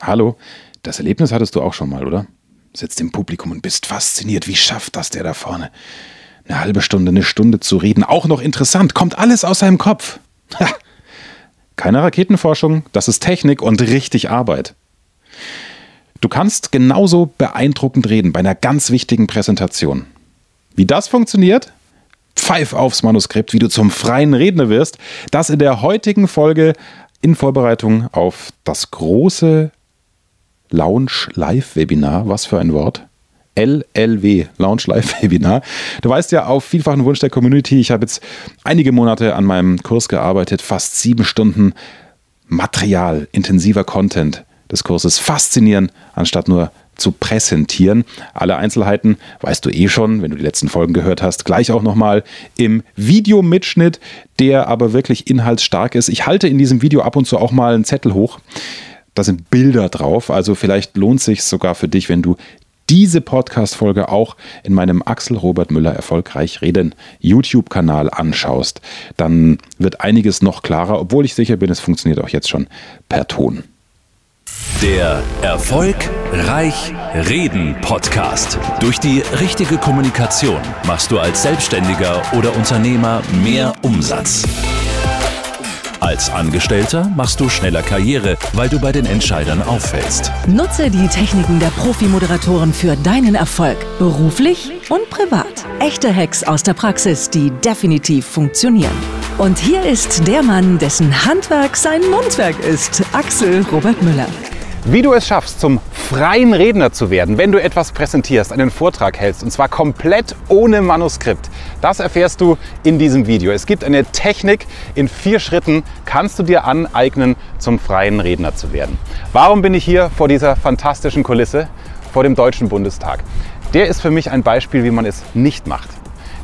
Hallo, das Erlebnis hattest du auch schon mal, oder? Sitzt im Publikum und bist fasziniert. Wie schafft das der da vorne? Eine halbe Stunde, eine Stunde zu reden, auch noch interessant, kommt alles aus seinem Kopf. Ha. Keine Raketenforschung, das ist Technik und richtig Arbeit. Du kannst genauso beeindruckend reden bei einer ganz wichtigen Präsentation. Wie das funktioniert? Pfeif aufs Manuskript, wie du zum freien Redner wirst. Das in der heutigen Folge in Vorbereitung auf das große Launch Live Webinar. Was für ein Wort? LLW, Launch Live Webinar. Du weißt ja, auf vielfachen Wunsch der Community, ich habe jetzt einige Monate an meinem Kurs gearbeitet, fast sieben Stunden Material, intensiver Content des Kurses faszinieren, anstatt nur zu präsentieren. Alle Einzelheiten weißt du eh schon, wenn du die letzten Folgen gehört hast, gleich auch nochmal im Videomitschnitt, der aber wirklich inhaltsstark ist. Ich halte in diesem Video ab und zu auch mal einen Zettel hoch. Da sind Bilder drauf, also vielleicht lohnt es sich sogar für dich, wenn du diese Podcast-Folge auch in meinem Axel Robert Müller Erfolgreich Reden YouTube-Kanal anschaust. Dann wird einiges noch klarer, obwohl ich sicher bin, es funktioniert auch jetzt schon per Ton. Der Erfolg Reich Reden Podcast. Durch die richtige Kommunikation machst du als Selbstständiger oder Unternehmer mehr Umsatz. Als Angestellter machst du schneller Karriere, weil du bei den Entscheidern auffällst. Nutze die Techniken der Profi-Moderatoren für deinen Erfolg, beruflich und privat. Echte Hacks aus der Praxis, die definitiv funktionieren. Und hier ist der Mann, dessen Handwerk sein Mundwerk ist, Axel Robert Müller. Wie du es schaffst, zum freien Redner zu werden, wenn du etwas präsentierst, einen Vortrag hältst und zwar komplett ohne Manuskript, das erfährst du in diesem Video. Es gibt eine Technik, in vier Schritten kannst du dir aneignen, zum freien Redner zu werden. Warum bin ich hier vor dieser fantastischen Kulisse, vor dem Deutschen Bundestag? Der ist für mich ein Beispiel, wie man es nicht macht.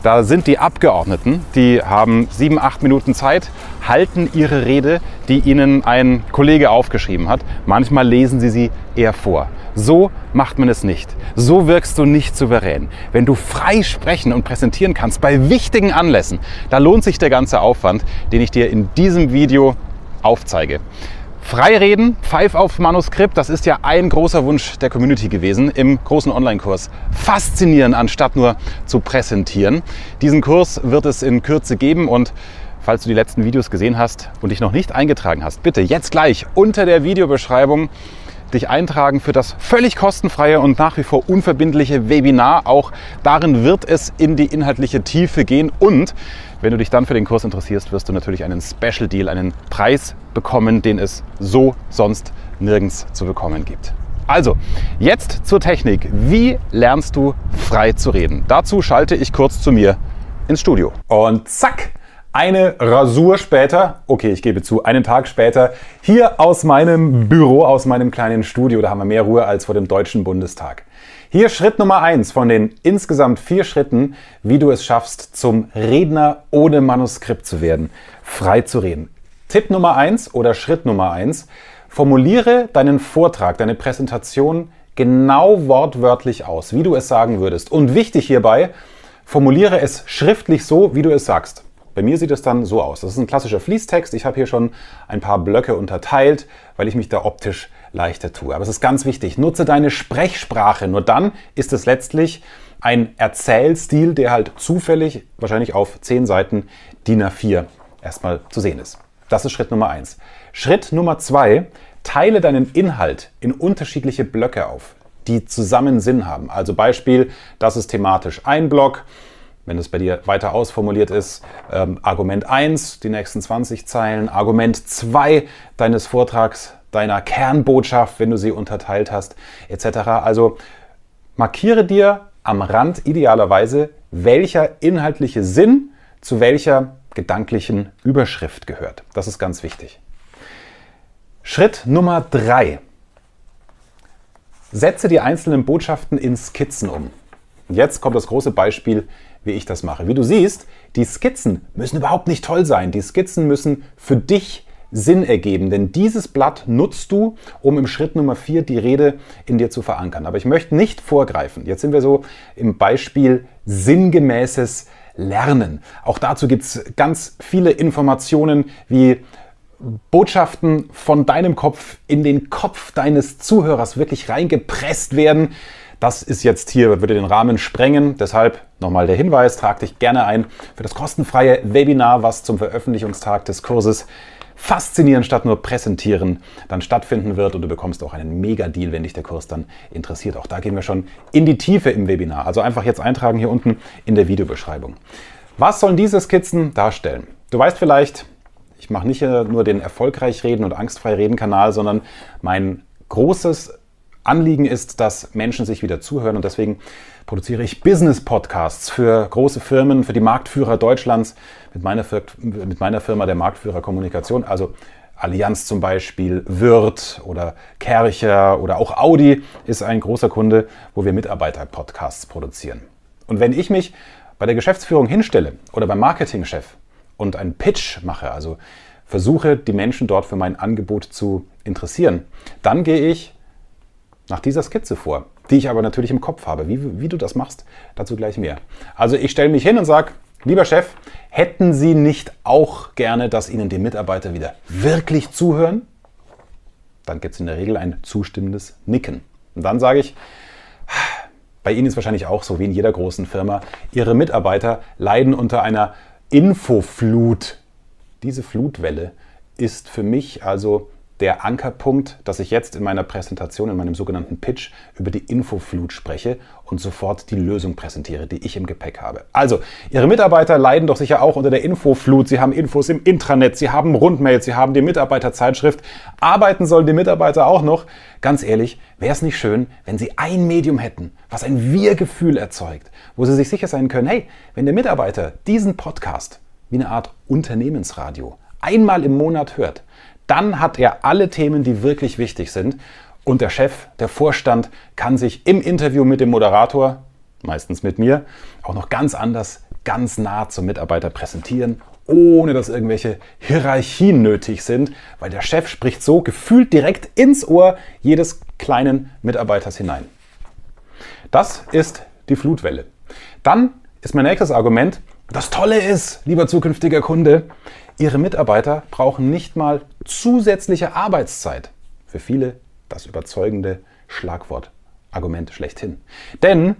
Da sind die Abgeordneten, die haben sieben, acht Minuten Zeit, halten ihre Rede, die ihnen ein Kollege aufgeschrieben hat. Manchmal lesen sie sie eher vor. So macht man es nicht. So wirkst du nicht souverän. Wenn du frei sprechen und präsentieren kannst bei wichtigen Anlässen, da lohnt sich der ganze Aufwand, den ich dir in diesem Video aufzeige. Freireden, Pfeif auf Manuskript, das ist ja ein großer Wunsch der Community gewesen im großen Online-Kurs. Faszinieren anstatt nur zu präsentieren. Diesen Kurs wird es in Kürze geben und falls du die letzten Videos gesehen hast und dich noch nicht eingetragen hast, bitte jetzt gleich unter der Videobeschreibung dich eintragen für das völlig kostenfreie und nach wie vor unverbindliche Webinar. Auch darin wird es in die inhaltliche Tiefe gehen und wenn du dich dann für den Kurs interessierst, wirst du natürlich einen Special Deal, einen Preis bekommen, den es so sonst nirgends zu bekommen gibt. Also, jetzt zur Technik. Wie lernst du frei zu reden? Dazu schalte ich kurz zu mir ins Studio. Und zack! Eine Rasur später, okay, ich gebe zu, einen Tag später, hier aus meinem Büro, aus meinem kleinen Studio, da haben wir mehr Ruhe als vor dem Deutschen Bundestag. Hier Schritt Nummer eins von den insgesamt vier Schritten, wie du es schaffst, zum Redner ohne Manuskript zu werden, frei zu reden. Tipp Nummer eins oder Schritt Nummer eins, formuliere deinen Vortrag, deine Präsentation genau wortwörtlich aus, wie du es sagen würdest. Und wichtig hierbei, formuliere es schriftlich so, wie du es sagst. Bei mir sieht es dann so aus. Das ist ein klassischer Fließtext. Ich habe hier schon ein paar Blöcke unterteilt, weil ich mich da optisch leichter tue. Aber es ist ganz wichtig, nutze deine Sprechsprache. Nur dann ist es letztlich ein Erzählstil, der halt zufällig wahrscheinlich auf zehn Seiten DIN A4 erstmal zu sehen ist. Das ist Schritt Nummer eins. Schritt Nummer zwei, teile deinen Inhalt in unterschiedliche Blöcke auf, die zusammen Sinn haben. Also Beispiel, das ist thematisch ein Block, wenn es bei dir weiter ausformuliert ist, ähm, Argument 1, die nächsten 20 Zeilen, Argument 2 deines Vortrags, deiner Kernbotschaft, wenn du sie unterteilt hast, etc. Also markiere dir am Rand idealerweise, welcher inhaltliche Sinn zu welcher gedanklichen Überschrift gehört. Das ist ganz wichtig. Schritt Nummer 3. Setze die einzelnen Botschaften in Skizzen um. jetzt kommt das große Beispiel, wie ich das mache. Wie du siehst, die Skizzen müssen überhaupt nicht toll sein. Die Skizzen müssen für dich Sinn ergeben, denn dieses Blatt nutzt du, um im Schritt Nummer 4 die Rede in dir zu verankern. Aber ich möchte nicht vorgreifen. Jetzt sind wir so im Beispiel sinngemäßes Lernen. Auch dazu gibt es ganz viele Informationen wie Botschaften von deinem Kopf in den Kopf deines Zuhörers wirklich reingepresst werden. Das ist jetzt hier, würde den Rahmen sprengen. Deshalb nochmal der Hinweis, trag dich gerne ein für das kostenfreie Webinar, was zum Veröffentlichungstag des Kurses Faszinieren statt nur Präsentieren dann stattfinden wird und du bekommst auch einen Mega-Deal, wenn dich der Kurs dann interessiert. Auch da gehen wir schon in die Tiefe im Webinar. Also einfach jetzt eintragen hier unten in der Videobeschreibung. Was sollen diese Skizzen darstellen? Du weißt vielleicht, ich mache nicht nur den erfolgreich reden und angstfrei reden Kanal, sondern mein großes Anliegen ist, dass Menschen sich wieder zuhören und deswegen produziere ich Business-Podcasts für große Firmen, für die Marktführer Deutschlands mit meiner, mit meiner Firma der Marktführer Kommunikation, also Allianz zum Beispiel, Wirth oder Kercher oder auch Audi ist ein großer Kunde, wo wir Mitarbeiter-Podcasts produzieren. Und wenn ich mich bei der Geschäftsführung hinstelle oder beim Marketingchef und einen Pitch mache, also versuche die Menschen dort für mein Angebot zu interessieren, dann gehe ich nach dieser Skizze vor, die ich aber natürlich im Kopf habe. Wie, wie du das machst, dazu gleich mehr. Also ich stelle mich hin und sage, lieber Chef, hätten Sie nicht auch gerne, dass Ihnen die Mitarbeiter wieder wirklich zuhören? Dann gibt es in der Regel ein zustimmendes Nicken. Und dann sage ich, bei Ihnen ist wahrscheinlich auch so wie in jeder großen Firma, Ihre Mitarbeiter leiden unter einer Infoflut. Diese Flutwelle ist für mich also der Ankerpunkt, dass ich jetzt in meiner Präsentation, in meinem sogenannten Pitch über die Infoflut spreche und sofort die Lösung präsentiere, die ich im Gepäck habe. Also, Ihre Mitarbeiter leiden doch sicher auch unter der Infoflut. Sie haben Infos im Intranet, Sie haben Rundmails, Sie haben die Mitarbeiterzeitschrift. Arbeiten sollen die Mitarbeiter auch noch. Ganz ehrlich, wäre es nicht schön, wenn Sie ein Medium hätten, was ein Wir-Gefühl erzeugt, wo Sie sich sicher sein können, hey, wenn der Mitarbeiter diesen Podcast wie eine Art Unternehmensradio einmal im Monat hört, dann hat er alle Themen, die wirklich wichtig sind. Und der Chef, der Vorstand kann sich im Interview mit dem Moderator, meistens mit mir, auch noch ganz anders, ganz nah zum Mitarbeiter präsentieren, ohne dass irgendwelche Hierarchien nötig sind, weil der Chef spricht so gefühlt direkt ins Ohr jedes kleinen Mitarbeiters hinein. Das ist die Flutwelle. Dann ist mein nächstes Argument, das Tolle ist, lieber zukünftiger Kunde, Ihre Mitarbeiter brauchen nicht mal zusätzliche Arbeitszeit. Für viele das überzeugende Schlagwort, Argument schlechthin. Denn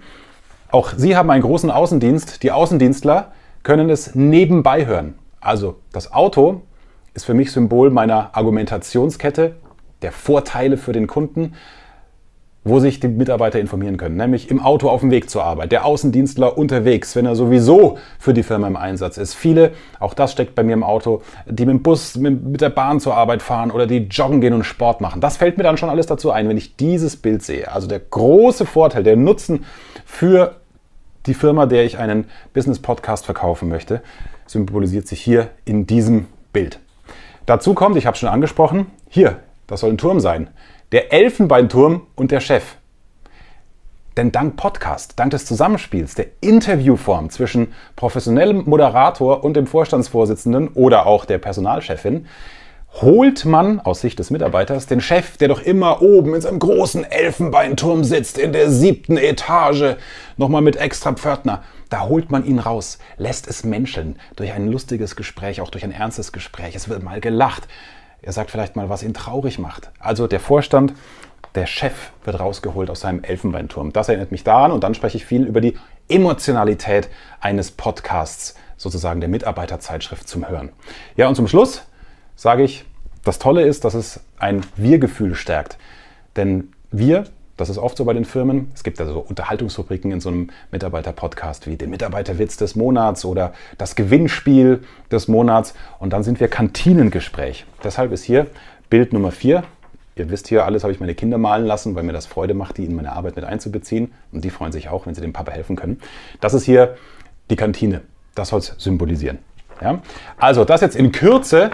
auch Sie haben einen großen Außendienst. Die Außendienstler können es nebenbei hören. Also das Auto ist für mich Symbol meiner Argumentationskette, der Vorteile für den Kunden wo sich die Mitarbeiter informieren können, nämlich im Auto auf dem Weg zur Arbeit, der Außendienstler unterwegs, wenn er sowieso für die Firma im Einsatz ist. Viele, auch das steckt bei mir im Auto, die mit dem Bus, mit der Bahn zur Arbeit fahren oder die joggen gehen und Sport machen. Das fällt mir dann schon alles dazu ein, wenn ich dieses Bild sehe. Also der große Vorteil, der Nutzen für die Firma, der ich einen Business-Podcast verkaufen möchte, symbolisiert sich hier in diesem Bild. Dazu kommt, ich habe es schon angesprochen, hier, das soll ein Turm sein der Elfenbeinturm und der Chef. Denn dank Podcast, dank des Zusammenspiels, der Interviewform zwischen professionellem Moderator und dem Vorstandsvorsitzenden oder auch der Personalchefin, holt man aus Sicht des Mitarbeiters den Chef, der doch immer oben in seinem großen Elfenbeinturm sitzt, in der siebten Etage, nochmal mit extra Pförtner. Da holt man ihn raus, lässt es menscheln durch ein lustiges Gespräch, auch durch ein ernstes Gespräch. Es wird mal gelacht. Er sagt vielleicht mal, was ihn traurig macht. Also der Vorstand, der Chef wird rausgeholt aus seinem Elfenbeinturm. Das erinnert mich daran und dann spreche ich viel über die Emotionalität eines Podcasts, sozusagen der Mitarbeiterzeitschrift zum Hören. Ja, und zum Schluss sage ich, das Tolle ist, dass es ein Wir-Gefühl stärkt. Denn wir das ist oft so bei den Firmen. Es gibt also Unterhaltungsrubriken in so einem Mitarbeiter-Podcast wie den Mitarbeiterwitz des Monats oder das Gewinnspiel des Monats. Und dann sind wir Kantinengespräch. Deshalb ist hier Bild Nummer 4. Ihr wisst hier, alles habe ich meine Kinder malen lassen, weil mir das Freude macht, die in meine Arbeit mit einzubeziehen. Und die freuen sich auch, wenn sie dem Papa helfen können. Das ist hier die Kantine. Das soll es symbolisieren. Ja? Also, das jetzt in Kürze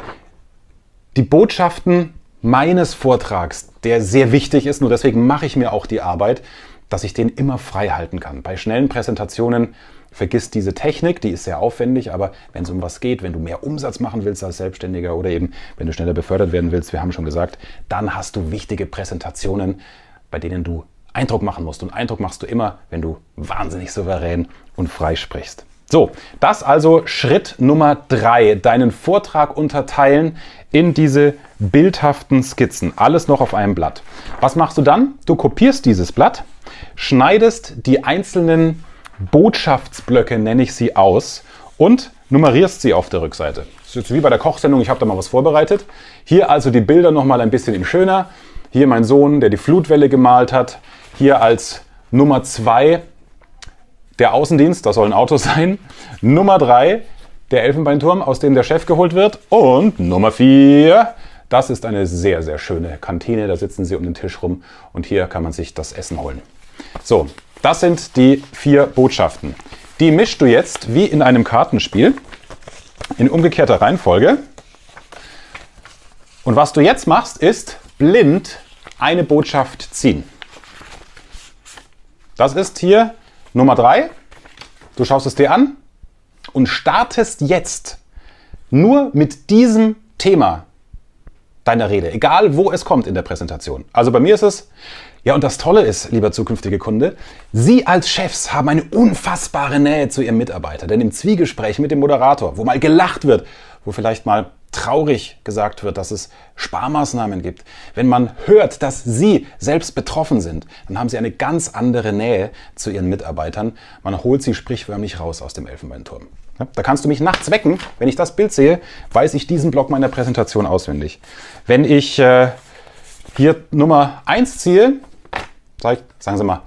die Botschaften meines Vortrags, der sehr wichtig ist, nur deswegen mache ich mir auch die Arbeit, dass ich den immer frei halten kann. Bei schnellen Präsentationen vergiss diese Technik, die ist sehr aufwendig, aber wenn es um was geht, wenn du mehr Umsatz machen willst als Selbstständiger oder eben wenn du schneller befördert werden willst, wir haben schon gesagt, dann hast du wichtige Präsentationen, bei denen du Eindruck machen musst. Und Eindruck machst du immer, wenn du wahnsinnig souverän und frei sprichst. So, das also Schritt Nummer drei. Deinen Vortrag unterteilen in diese bildhaften Skizzen. Alles noch auf einem Blatt. Was machst du dann? Du kopierst dieses Blatt, schneidest die einzelnen Botschaftsblöcke, nenne ich sie, aus und nummerierst sie auf der Rückseite. Das ist jetzt wie bei der Kochsendung, ich habe da mal was vorbereitet. Hier also die Bilder nochmal ein bisschen in schöner. Hier mein Sohn, der die Flutwelle gemalt hat. Hier als Nummer zwei der Außendienst, das soll ein Auto sein. Nummer drei, der Elfenbeinturm, aus dem der Chef geholt wird. Und Nummer vier, das ist eine sehr, sehr schöne Kantine. Da sitzen sie um den Tisch rum und hier kann man sich das Essen holen. So, das sind die vier Botschaften. Die mischst du jetzt wie in einem Kartenspiel in umgekehrter Reihenfolge. Und was du jetzt machst, ist blind eine Botschaft ziehen. Das ist hier Nummer drei, du schaust es dir an und startest jetzt nur mit diesem Thema deiner Rede, egal wo es kommt in der Präsentation. Also bei mir ist es, ja und das Tolle ist, lieber zukünftige Kunde, Sie als Chefs haben eine unfassbare Nähe zu Ihrem Mitarbeiter, denn im Zwiegespräch mit dem Moderator, wo mal gelacht wird, wo vielleicht mal traurig gesagt wird, dass es Sparmaßnahmen gibt, wenn man hört, dass Sie selbst betroffen sind, dann haben Sie eine ganz andere Nähe zu Ihren Mitarbeitern. Man holt sie sprichwörtlich raus aus dem Elfenbeinturm. Da kannst du mich nachts wecken. Wenn ich das Bild sehe, weiß ich diesen Block meiner Präsentation auswendig. Wenn ich äh, hier Nummer 1 ziehe, sag ich, sagen Sie mal,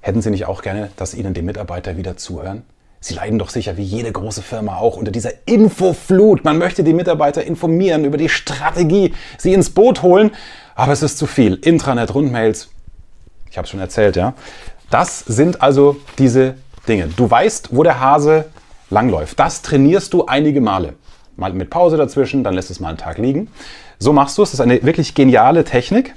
hätten Sie nicht auch gerne, dass Ihnen die Mitarbeiter wieder zuhören? Sie leiden doch sicher wie jede große Firma auch unter dieser Infoflut. Man möchte die Mitarbeiter informieren über die Strategie, sie ins Boot holen, aber es ist zu viel. Intranet, Rundmails, ich habe schon erzählt, ja. Das sind also diese Dinge. Du weißt, wo der Hase langläuft. Das trainierst du einige Male. Mal mit Pause dazwischen, dann lässt es mal einen Tag liegen. So machst du es. Das ist eine wirklich geniale Technik.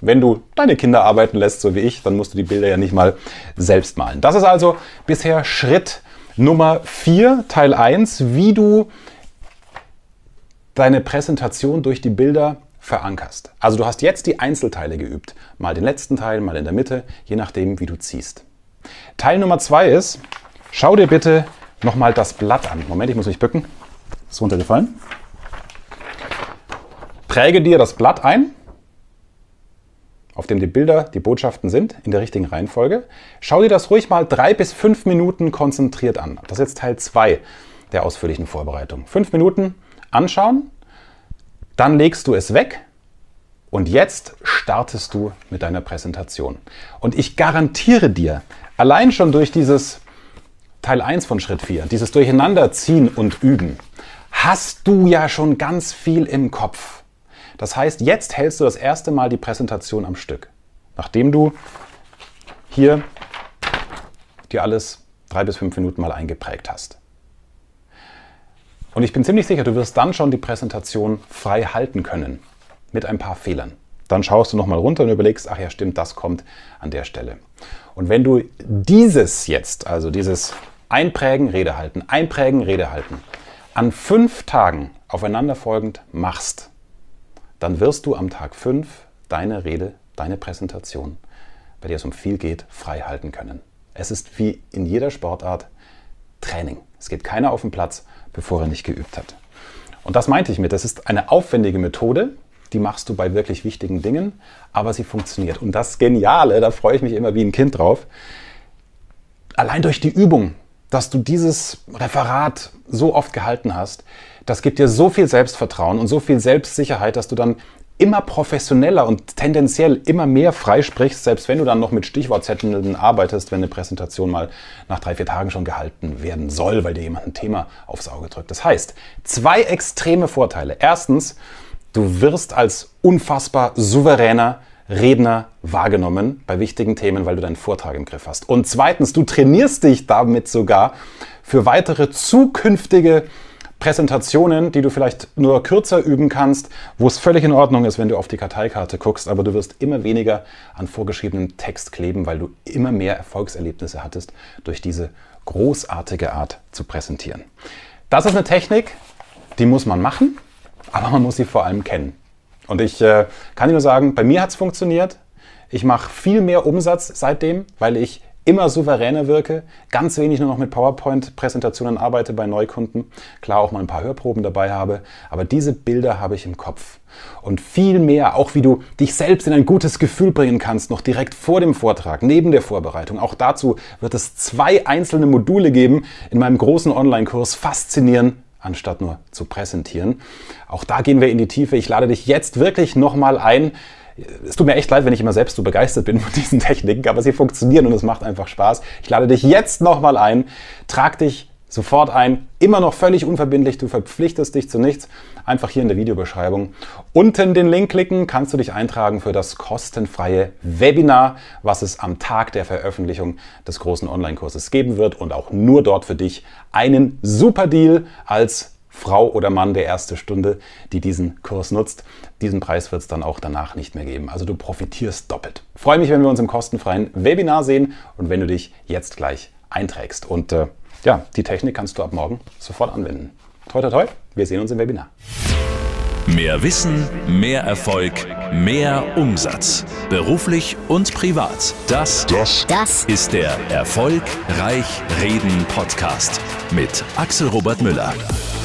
Wenn du deine Kinder arbeiten lässt, so wie ich, dann musst du die Bilder ja nicht mal selbst malen. Das ist also bisher Schritt Nummer 4, Teil 1, wie du deine Präsentation durch die Bilder verankerst. Also du hast jetzt die Einzelteile geübt. Mal den letzten Teil, mal in der Mitte, je nachdem, wie du ziehst. Teil Nummer 2 ist, schau dir bitte nochmal das Blatt an. Moment, ich muss mich bücken. Ist runtergefallen. Präge dir das Blatt ein auf dem die Bilder, die Botschaften sind, in der richtigen Reihenfolge. Schau dir das ruhig mal drei bis fünf Minuten konzentriert an. Das ist jetzt Teil 2 der ausführlichen Vorbereitung. Fünf Minuten anschauen, dann legst du es weg und jetzt startest du mit deiner Präsentation. Und ich garantiere dir, allein schon durch dieses Teil 1 von Schritt 4, dieses Durcheinanderziehen und Üben, hast du ja schon ganz viel im Kopf. Das heißt, jetzt hältst du das erste Mal die Präsentation am Stück, nachdem du hier dir alles drei bis fünf Minuten mal eingeprägt hast. Und ich bin ziemlich sicher, du wirst dann schon die Präsentation frei halten können mit ein paar Fehlern. Dann schaust du nochmal runter und überlegst, ach ja, stimmt, das kommt an der Stelle. Und wenn du dieses jetzt, also dieses Einprägen, Rede halten, Einprägen, Rede halten, an fünf Tagen aufeinanderfolgend machst, dann wirst du am Tag 5 deine Rede, deine Präsentation, bei der es um viel geht, frei halten können. Es ist wie in jeder Sportart Training. Es geht keiner auf den Platz, bevor er nicht geübt hat. Und das meinte ich mit, das ist eine aufwendige Methode, die machst du bei wirklich wichtigen Dingen, aber sie funktioniert. Und das Geniale, da freue ich mich immer wie ein Kind drauf, allein durch die Übung, dass du dieses Referat so oft gehalten hast, das gibt dir so viel Selbstvertrauen und so viel Selbstsicherheit, dass du dann immer professioneller und tendenziell immer mehr freisprichst, selbst wenn du dann noch mit Stichwortzetteln arbeitest, wenn eine Präsentation mal nach drei, vier Tagen schon gehalten werden soll, weil dir jemand ein Thema aufs Auge drückt. Das heißt, zwei extreme Vorteile. Erstens, du wirst als unfassbar souveräner Redner wahrgenommen bei wichtigen Themen, weil du deinen Vortrag im Griff hast. Und zweitens, du trainierst dich damit sogar für weitere zukünftige Präsentationen, die du vielleicht nur kürzer üben kannst, wo es völlig in Ordnung ist, wenn du auf die Karteikarte guckst, aber du wirst immer weniger an vorgeschriebenem Text kleben, weil du immer mehr Erfolgserlebnisse hattest durch diese großartige Art zu präsentieren. Das ist eine Technik, die muss man machen, aber man muss sie vor allem kennen. Und ich äh, kann dir nur sagen, bei mir hat es funktioniert. Ich mache viel mehr Umsatz seitdem, weil ich immer souveräner wirke, ganz wenig nur noch mit PowerPoint-Präsentationen arbeite bei Neukunden, klar auch mal ein paar Hörproben dabei habe, aber diese Bilder habe ich im Kopf. Und viel mehr, auch wie du dich selbst in ein gutes Gefühl bringen kannst, noch direkt vor dem Vortrag, neben der Vorbereitung. Auch dazu wird es zwei einzelne Module geben in meinem großen Online-Kurs Faszinieren anstatt nur zu präsentieren. Auch da gehen wir in die Tiefe. Ich lade dich jetzt wirklich nochmal ein, es tut mir echt leid, wenn ich immer selbst so begeistert bin von diesen Techniken, aber sie funktionieren und es macht einfach Spaß. Ich lade dich jetzt nochmal ein, trag dich sofort ein, immer noch völlig unverbindlich, du verpflichtest dich zu nichts, einfach hier in der Videobeschreibung. Unten den Link klicken, kannst du dich eintragen für das kostenfreie Webinar, was es am Tag der Veröffentlichung des großen Online-Kurses geben wird und auch nur dort für dich einen super Deal als Frau oder Mann der erste Stunde, die diesen Kurs nutzt. Diesen Preis wird es dann auch danach nicht mehr geben. Also du profitierst doppelt. freue mich, wenn wir uns im kostenfreien Webinar sehen und wenn du dich jetzt gleich einträgst. Und äh, ja, die Technik kannst du ab morgen sofort anwenden. Toi, toi, toi, wir sehen uns im Webinar. Mehr Wissen, mehr Erfolg, mehr Umsatz. Beruflich und privat. Das, das, das ist der Erfolgreich Reden Podcast mit Axel Robert Müller.